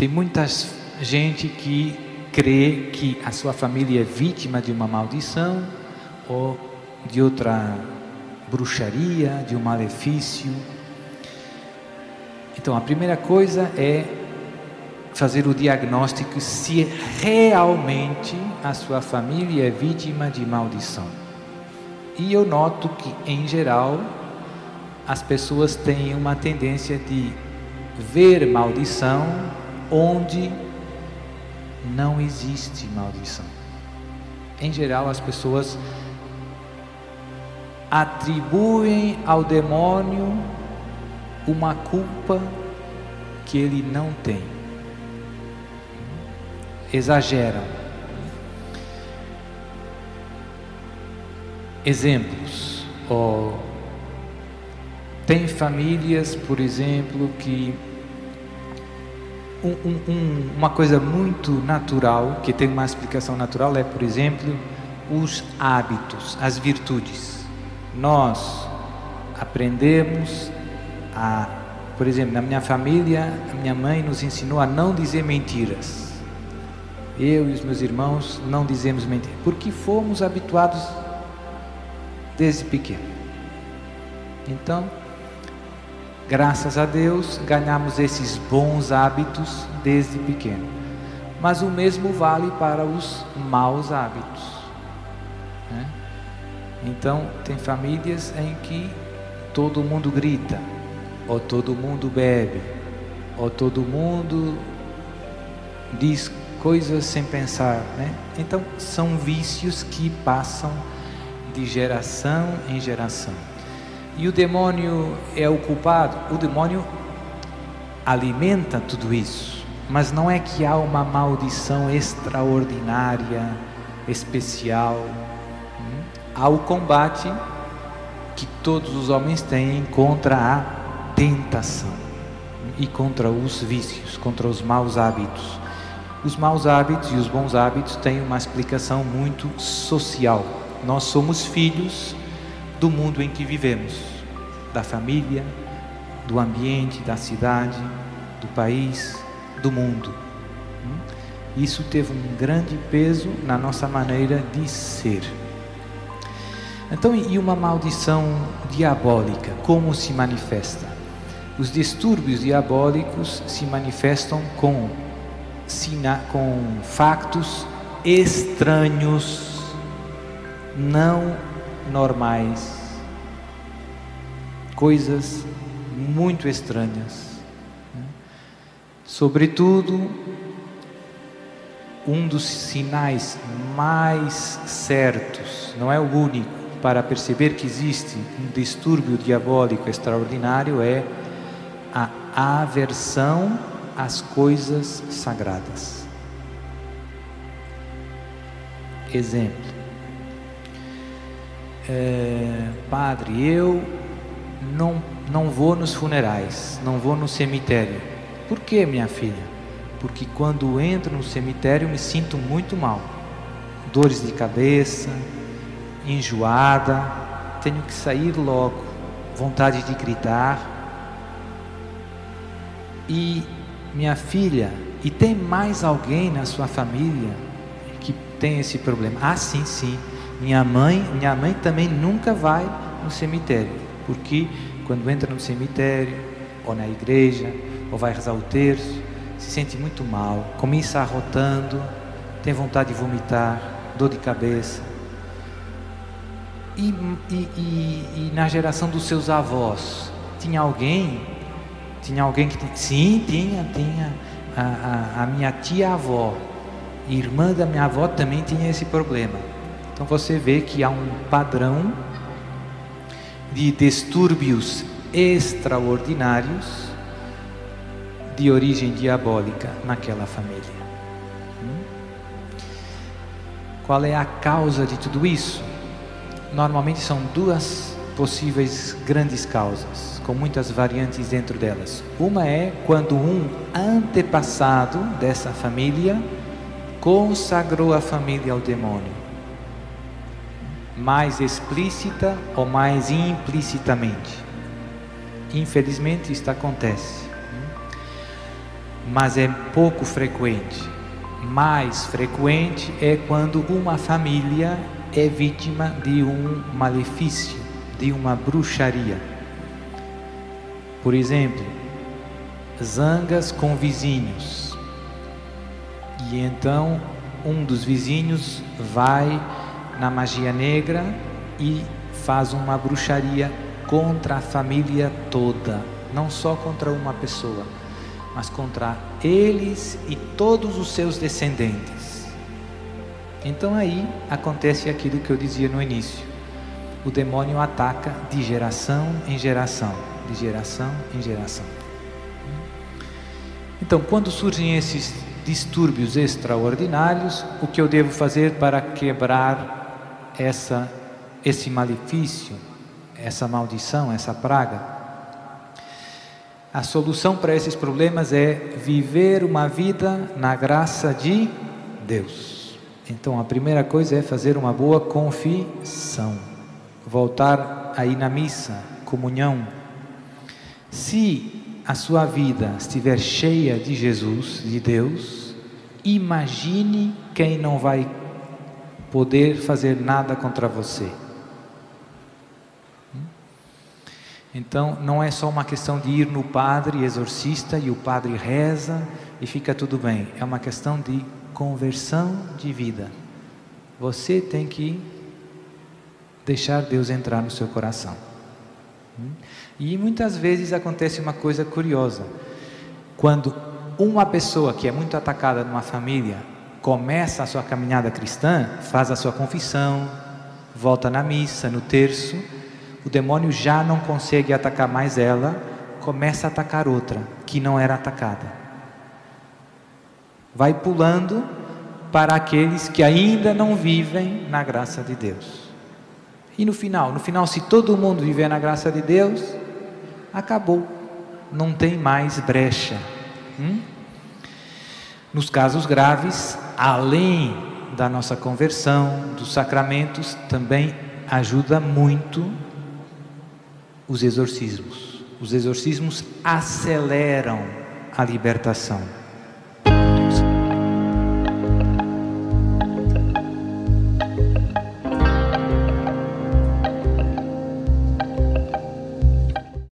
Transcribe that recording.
Tem muita gente que crê que a sua família é vítima de uma maldição ou de outra bruxaria, de um malefício. Então, a primeira coisa é fazer o diagnóstico se realmente a sua família é vítima de maldição. E eu noto que, em geral, as pessoas têm uma tendência de ver maldição onde não existe maldição. Em geral, as pessoas atribuem ao demônio uma culpa que ele não tem. Exageram. Exemplos. Oh, tem famílias, por exemplo, que um, um, uma coisa muito natural, que tem uma explicação natural, é, por exemplo, os hábitos, as virtudes. Nós aprendemos a, por exemplo, na minha família, a minha mãe nos ensinou a não dizer mentiras. Eu e os meus irmãos não dizemos mentiras, porque fomos habituados desde pequeno. Então, Graças a Deus, ganhamos esses bons hábitos desde pequeno. Mas o mesmo vale para os maus hábitos. Né? Então, tem famílias em que todo mundo grita, ou todo mundo bebe, ou todo mundo diz coisas sem pensar. Né? Então, são vícios que passam de geração em geração. E o demônio é o culpado? O demônio alimenta tudo isso. Mas não é que há uma maldição extraordinária, especial. Hum? Há o combate que todos os homens têm contra a tentação e contra os vícios, contra os maus hábitos. Os maus hábitos e os bons hábitos têm uma explicação muito social. Nós somos filhos do mundo em que vivemos, da família, do ambiente, da cidade, do país, do mundo. Hum? Isso teve um grande peso na nossa maneira de ser. Então, e uma maldição diabólica, como se manifesta? Os distúrbios diabólicos se manifestam com, com factos estranhos, não normais, coisas muito estranhas. Né? Sobretudo, um dos sinais mais certos, não é o único, para perceber que existe um distúrbio diabólico extraordinário é a aversão às coisas sagradas. Exemplo é, padre, eu não, não vou nos funerais, não vou no cemitério. Por que, minha filha? Porque quando entro no cemitério me sinto muito mal. Dores de cabeça, enjoada, tenho que sair logo, vontade de gritar. E minha filha, e tem mais alguém na sua família que tem esse problema? Ah, sim, sim. Minha mãe, minha mãe também nunca vai no cemitério, porque quando entra no cemitério ou na igreja ou vai rezar o terço, se sente muito mal, começa arrotando, tem vontade de vomitar, dor de cabeça. E, e, e, e na geração dos seus avós, tinha alguém, tinha alguém que sim, tinha, tinha a, a, a minha tia avó, irmã da minha avó também tinha esse problema então você vê que há um padrão de distúrbios extraordinários de origem diabólica naquela família. Hum? Qual é a causa de tudo isso? Normalmente são duas possíveis grandes causas, com muitas variantes dentro delas. Uma é quando um antepassado dessa família consagrou a família ao demônio mais explícita ou mais implicitamente. Infelizmente, isto acontece. mas é pouco frequente. Mais frequente é quando uma família é vítima de um malefício, de uma bruxaria. Por exemplo, zangas com vizinhos. E então um dos vizinhos vai na magia negra e faz uma bruxaria contra a família toda, não só contra uma pessoa, mas contra eles e todos os seus descendentes. Então aí acontece aquilo que eu dizia no início. O demônio ataca de geração em geração, de geração em geração. Então, quando surgem esses distúrbios extraordinários, o que eu devo fazer para quebrar essa esse malefício, essa maldição, essa praga? A solução para esses problemas é viver uma vida na graça de Deus. Então, a primeira coisa é fazer uma boa confissão, voltar aí na missa, comunhão. Se a sua vida estiver cheia de Jesus, de Deus, imagine quem não vai poder fazer nada contra você. Então, não é só uma questão de ir no padre exorcista e o padre reza e fica tudo bem. É uma questão de conversão de vida. Você tem que deixar Deus entrar no seu coração. E muitas vezes acontece uma coisa curiosa. Quando uma pessoa que é muito atacada numa família começa a sua caminhada cristã, faz a sua confissão, volta na missa, no terço, o demônio já não consegue atacar mais ela, começa a atacar outra que não era atacada. Vai pulando para aqueles que ainda não vivem na graça de Deus. E no final, no final, se todo mundo viver na graça de Deus, acabou, não tem mais brecha. Hum? Nos casos graves, além da nossa conversão, dos sacramentos, também ajuda muito os exorcismos. Os exorcismos aceleram a libertação.